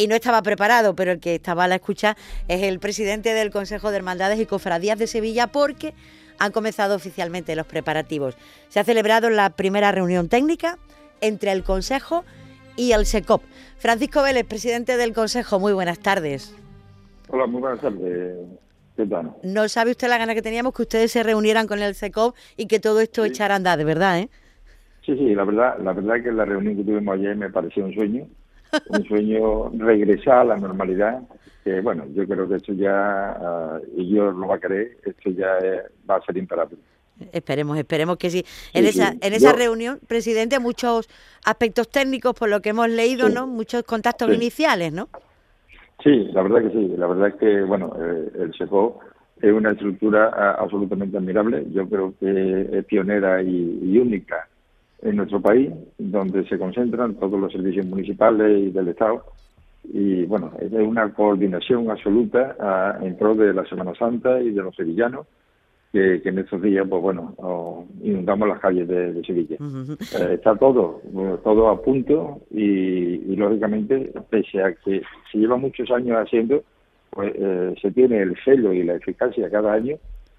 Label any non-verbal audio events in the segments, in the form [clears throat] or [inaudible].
y no estaba preparado, pero el que estaba a la escucha es el presidente del Consejo de Hermandades y Cofradías de Sevilla porque han comenzado oficialmente los preparativos. Se ha celebrado la primera reunión técnica entre el Consejo y el SECOP. Francisco Vélez, presidente del Consejo, muy buenas tardes. Hola, muy buenas tardes. ¿Qué tal? No sabe usted la gana que teníamos que ustedes se reunieran con el SECOP y que todo esto echara a andar, de verdad, ¿eh? Sí, sí, la verdad, la verdad es que la reunión que tuvimos ayer me pareció un sueño, un sueño regresar a la normalidad, que bueno, yo creo que esto ya, ah, y yo lo va a creer, esto ya va a ser imparable. Esperemos, esperemos que sí. En esa, en esa reunión, presidente, muchos aspectos técnicos, por lo que hemos leído, ¿no? Muchos contactos iniciales, ¿no? Sí, la verdad que sí. La verdad es que, bueno, eh, el SECO es una estructura ah, absolutamente admirable. Yo creo que es pionera y única en nuestro país, donde se concentran todos los servicios municipales y del Estado. Y bueno, es una coordinación absoluta ah, en pro de la Semana Santa y de los sevillanos, que, en estos días, pues bueno, inundamos las calles de, Sevilla. Eh, está todo, todo a punto y, lógicamente, pese a que se lleva muchos años haciendo, pues eh, se tiene el celo y la eficacia cada año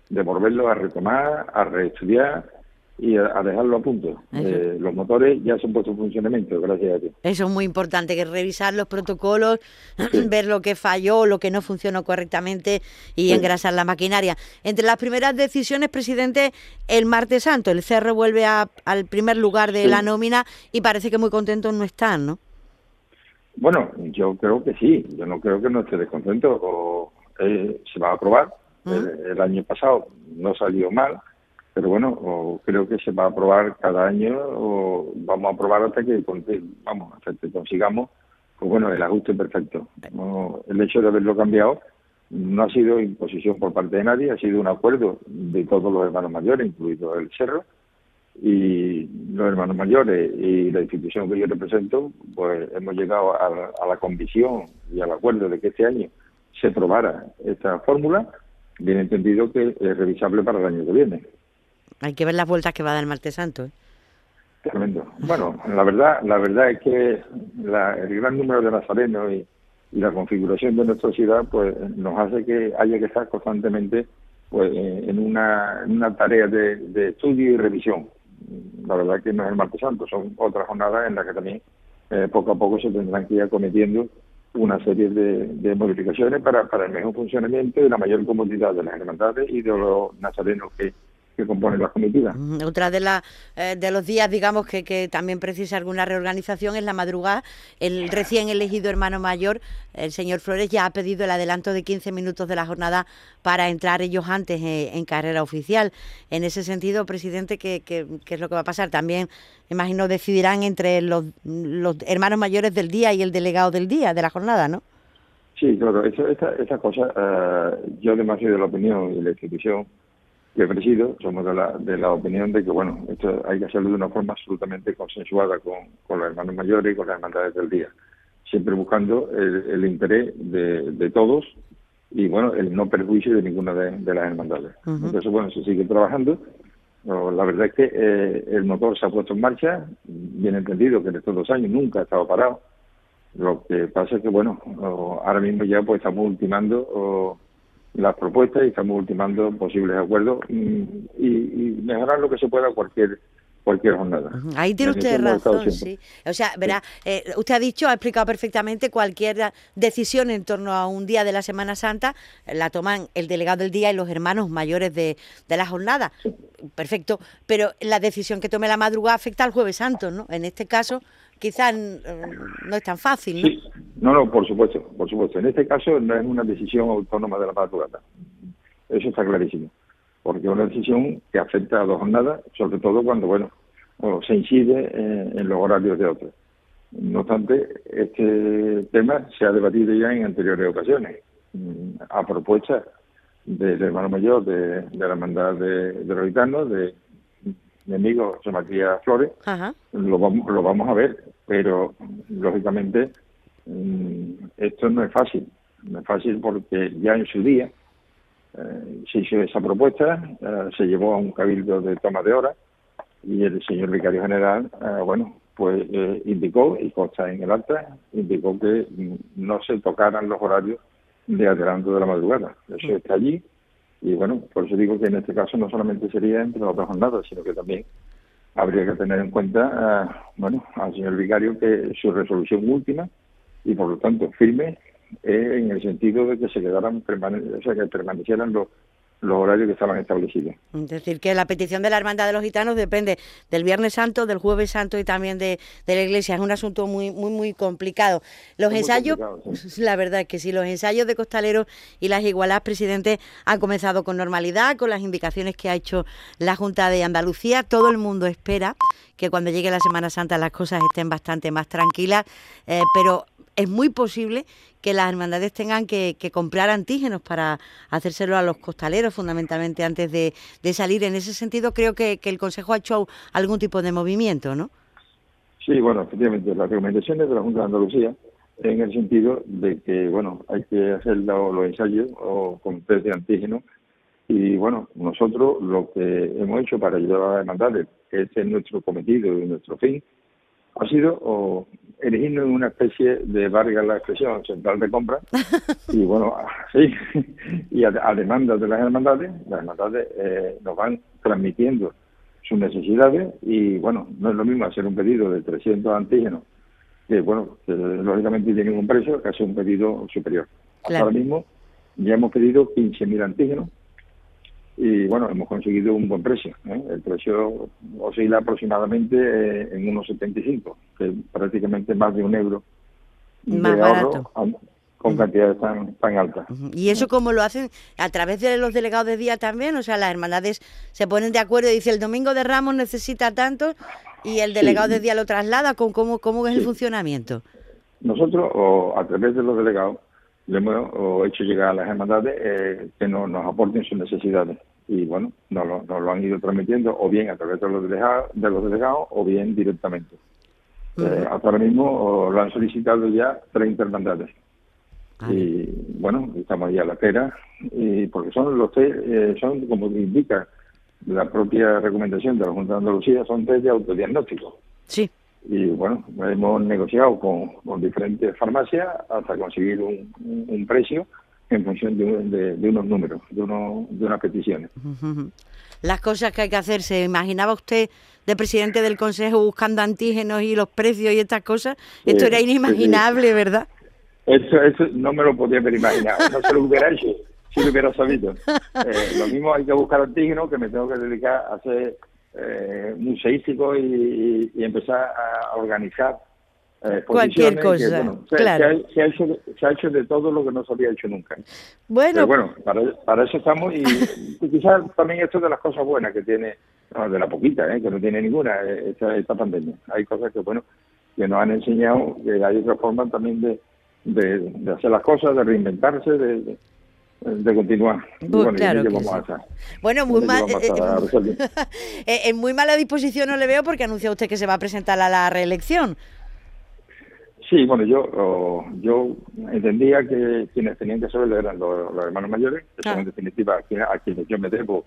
de volverlo a retomar, a reestudiar y a, dejarlo a punto. Eh, los motores ya se han puesto en funcionamiento, gracias a Dios. Eso es muy importante, que revisar los protocolos, [clears throat] ver lo que falló, lo que no funcionó correctamente y engrasar la maquinaria. Entre las primeras decisiones, presidente, el martes santo, el Cerro vuelve al primer lugar de la nómina y parece que muy contentos no están, ¿no? Bueno, yo creo que sí, yo no creo que no esté descontento, o, eh, se va a aprobar. el año pasado no salió mal, pero bueno, creo que se va a aprobar cada año o vamos a aprobar hasta que vamos hasta que consigamos pues bueno el ajuste perfecto. el hecho de haberlo cambiado no ha sido imposición por parte de nadie, ha sido un acuerdo de todos los hermanos mayores, incluido el Cerro, y los hermanos mayores y la institución que yo represento, pues hemos llegado a, a la convicción y al acuerdo de que este año se aprobara esta fórmula, bien entendido que es revisable para el año que viene. Hay que ver las vueltas que va a dar el martes santo. ¿eh? Tremendo. Bueno, la verdad, la verdad es que el gran número de nazarenos y, la configuración de nuestra ciudad, pues nos hace que haya que estar constantemente pues en una, tarea de, estudio y revisión. La verdad que no es el martes santo, son otras jornadas en las que también eh, poco a poco se tendrán que ir cometiendo una serie de, de modificaciones para, para el mejor funcionamiento y la mayor comodidad de las hermandades y de los nazarenos que, que compone la comitiva. Otra de, la, eh, de los días, digamos, que, que, también precisa alguna reorganización es la madrugada. El recién elegido hermano mayor, el señor Flores, ya ha pedido el adelanto de 15 minutos de la jornada para entrar ellos antes eh, en carrera oficial. En ese sentido, presidente, ¿qué, qué, es lo que va a pasar? También, imagino, decidirán entre los, los hermanos mayores del día y el delegado del día, de la jornada, ¿no? Sí, claro, esa, esa, cosa, uh, yo además soy de la opinión y la institución que presido, somos de la, de la opinión de que, bueno, esto hay que hacerlo de una forma absolutamente consensuada con, con los hermanos mayores y con las hermandades del día, siempre buscando el, interés de, de, todos y, bueno, el no perjuicio de ninguna de, las hermandades. Entonces, bueno, se sigue trabajando. La verdad es que eh, el motor se ha puesto en marcha, bien entendido que en estos dos años nunca ha estado parado. Lo que pasa es que, bueno, ahora mismo ya pues estamos ultimando las propuestas y estamos ultimando posibles acuerdos y, mejorar lo que se pueda cualquier cualquier jornada. Ahí tiene usted razón, sí. O sea, verá, eh, usted ha dicho, ha explicado perfectamente cualquier decisión en torno a un día de la Semana Santa, la toman el delegado del día y los hermanos mayores de, de la jornada. Perfecto, pero la decisión que tome la madrugada afecta al Jueves Santo, ¿no? En este caso, quizás mm, no es tan fácil, ¿no? No, no, por supuesto, por supuesto. En este caso no es una decisión autónoma de la madrugada. Eso está clarísimo. Porque es una decisión que afecta a dos jornadas, sobre todo cuando, bueno, se incide en, los horarios de otros. No obstante, este tema se ha debatido ya en anteriores ocasiones, mm, a propuesta del hermano mayor de, la hermandad de, de los gitanos, de mi amigo José Matías Flores, lo vamos, lo vamos a ver, pero lógicamente Mm, esto no es fácil, no es fácil porque ya en su día eh, se hizo esa propuesta, eh, se llevó a un cabildo de toma de hora y el señor vicario general, eh, bueno, pues eh, indicó, y consta en el acta, indicó que no se tocaran los horarios de adelanto de la madrugada. Eso está allí, y bueno, por eso digo que en este caso no solamente sería entre las dos jornadas, sino que también habría que tener en cuenta, ah, bueno, al señor vicario que su resolución última y por lo tanto firme en el sentido de que se quedaran, o sea, que permanecieran los los horarios que estaban establecidos. Es decir, que la petición de la Hermandad de los Gitanos depende del Viernes Santo, del Jueves Santo y también de, de la Iglesia. Es un asunto muy muy muy complicado. Los ensayos, [laughs] la verdad es que sí, los ensayos de costaleros y las igualadas, presidente, han comenzado con normalidad, con las indicaciones que ha hecho la Junta de Andalucía. Todo el mundo espera que cuando llegue la Semana Santa las cosas estén bastante más tranquilas, eh, pero es muy posible que las hermandades tengan que, comprar antígenos para hacérselo a los costaleros, fundamentalmente antes de, salir. En ese sentido, creo que, el Consejo ha hecho algún tipo de movimiento, ¿no? Sí, bueno, efectivamente, las recomendaciones de la Junta de Andalucía en el sentido de que, bueno, hay que hacer los, ensayos o con test de antígenos y, bueno, nosotros lo que hemos hecho para ayudar a las hermandades, que es nuestro cometido y nuestro fin, ha sido o elegirnos en una especie de, valga la expresión, central de compra. [laughs] y bueno, sí, y a, demanda de las hermandades, las hermandades eh, nos van transmitiendo sus necesidades y bueno, no es lo mismo hacer un pedido de 300 antígenos, que bueno, que lógicamente tienen un precio, que hacer un pedido superior. Ahora mismo ya hemos pedido 15.000 antígenos y bueno, hemos conseguido un buen precio. ¿eh? El precio oscila aproximadamente eh, en unos 75, que es prácticamente más de un euro más de ahorro con cantidades tan, tan altas. ¿Y eso cómo lo hacen? ¿A través de los delegados de día también? O sea, las hermandades se ponen de acuerdo y dicen el domingo de Ramos necesita tanto y el delegado de día lo traslada. ¿Cómo, cómo, cómo es el funcionamiento? Nosotros, o a través de los delegados, le hemos hecho llegar a las hermandades eh, que nos, nos aporten sus necesidades y bueno, nos lo, nos lo han ido transmitiendo o bien a través de los delegados, de los delegados o bien directamente. Eh, hasta ahora mismo lo han solicitado ya 30 hermandades. Y bueno, estamos ahí a la espera, y porque son los test, eh, son como indica la propia recomendación de la Junta de Andalucía, son test de autodiagnóstico. Sí. Y bueno, hemos negociado con, con diferentes farmacias hasta conseguir un, un precio en función de, de, unos números, de, uno, de unas peticiones. Las cosas que hay que hacer, ¿se imaginaba usted de presidente del Consejo buscando antígenos y los precios y estas cosas? Esto era inimaginable, ¿verdad? Eso, eso no me lo podía haber imaginado, no se lo hubiera hecho si lo hubiera sabido. [laughs] Eh, lo mismo hay que buscar antígenos, que me tengo que dedicar a ser eh, museístico y, y empezar a organizar eh, cualquier cosa. se, claro. se, ha, hecho, se, ha, hecho, de todo lo que no se había hecho nunca. Bueno, Pero bueno para, para, eso estamos y, quizás también esto de las cosas buenas que tiene, de la poquita, ¿eh? que no tiene ninguna eh, esta, esta pandemia. Hay cosas que, bueno, que nos han enseñado que hay otra forma también de, de, hacer las cosas, de reinventarse, de, de continuar. bueno, claro bueno, muy mal, [laughs] en muy mala disposición no le veo porque anuncia usted que se va a presentar a la reelección. Sí, bueno, yo yo entendía que quienes tenían que saberlo eran los, hermanos mayores, que son en definitiva a quienes, yo me debo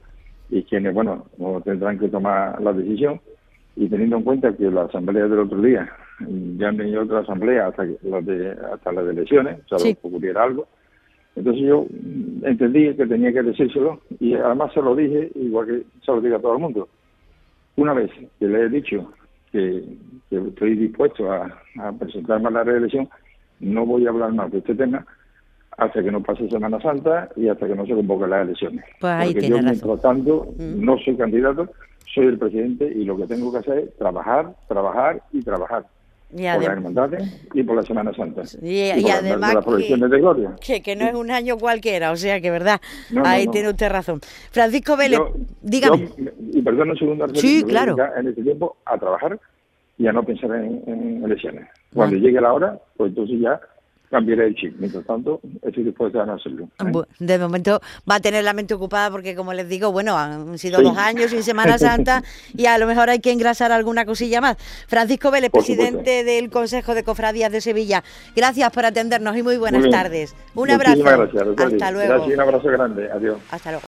y quienes, bueno, tendrán que tomar la decisión. Y teniendo en cuenta que la asamblea del otro día ya han venido otra asamblea hasta, la de, hasta las elecciones, o sea, ocurriera algo, entonces yo entendí que tenía que decírselo y además se lo dije, igual que se lo diga a todo el mundo. Una vez que le he dicho que, estoy dispuesto a, presentarme a la reelección, no voy a hablar más de este tema hasta que no pase Semana Santa y hasta que no se convoquen las elecciones. Pues Porque yo, mientras tanto, mm. no soy candidato, soy el presidente y lo que tengo que hacer es trabajar, trabajar y trabajar. Y por las hermandades y por la Semana Santa. Y, además que, que, no es un año cualquiera, o sea que verdad, ahí tiene usted razón. Francisco Vélez, dígame. y perdón un segundo, sí, claro. en este tiempo a trabajar y a no pensar en, elecciones. Cuando llegue la hora, pues entonces ya cambiaré el chip. Mientras tanto, estoy dispuesto a hacerlo. ¿eh? De momento va a tener la mente ocupada porque, como les digo, bueno, han sido dos años sin Semana Santa [laughs] y a lo mejor hay que engrasar alguna cosilla más. Francisco Vélez, presidente del Consejo de Cofradías de Sevilla, gracias por atendernos y muy buenas tardes. Un abrazo. Gracias, Hasta luego. un abrazo grande. Adiós. Hasta luego.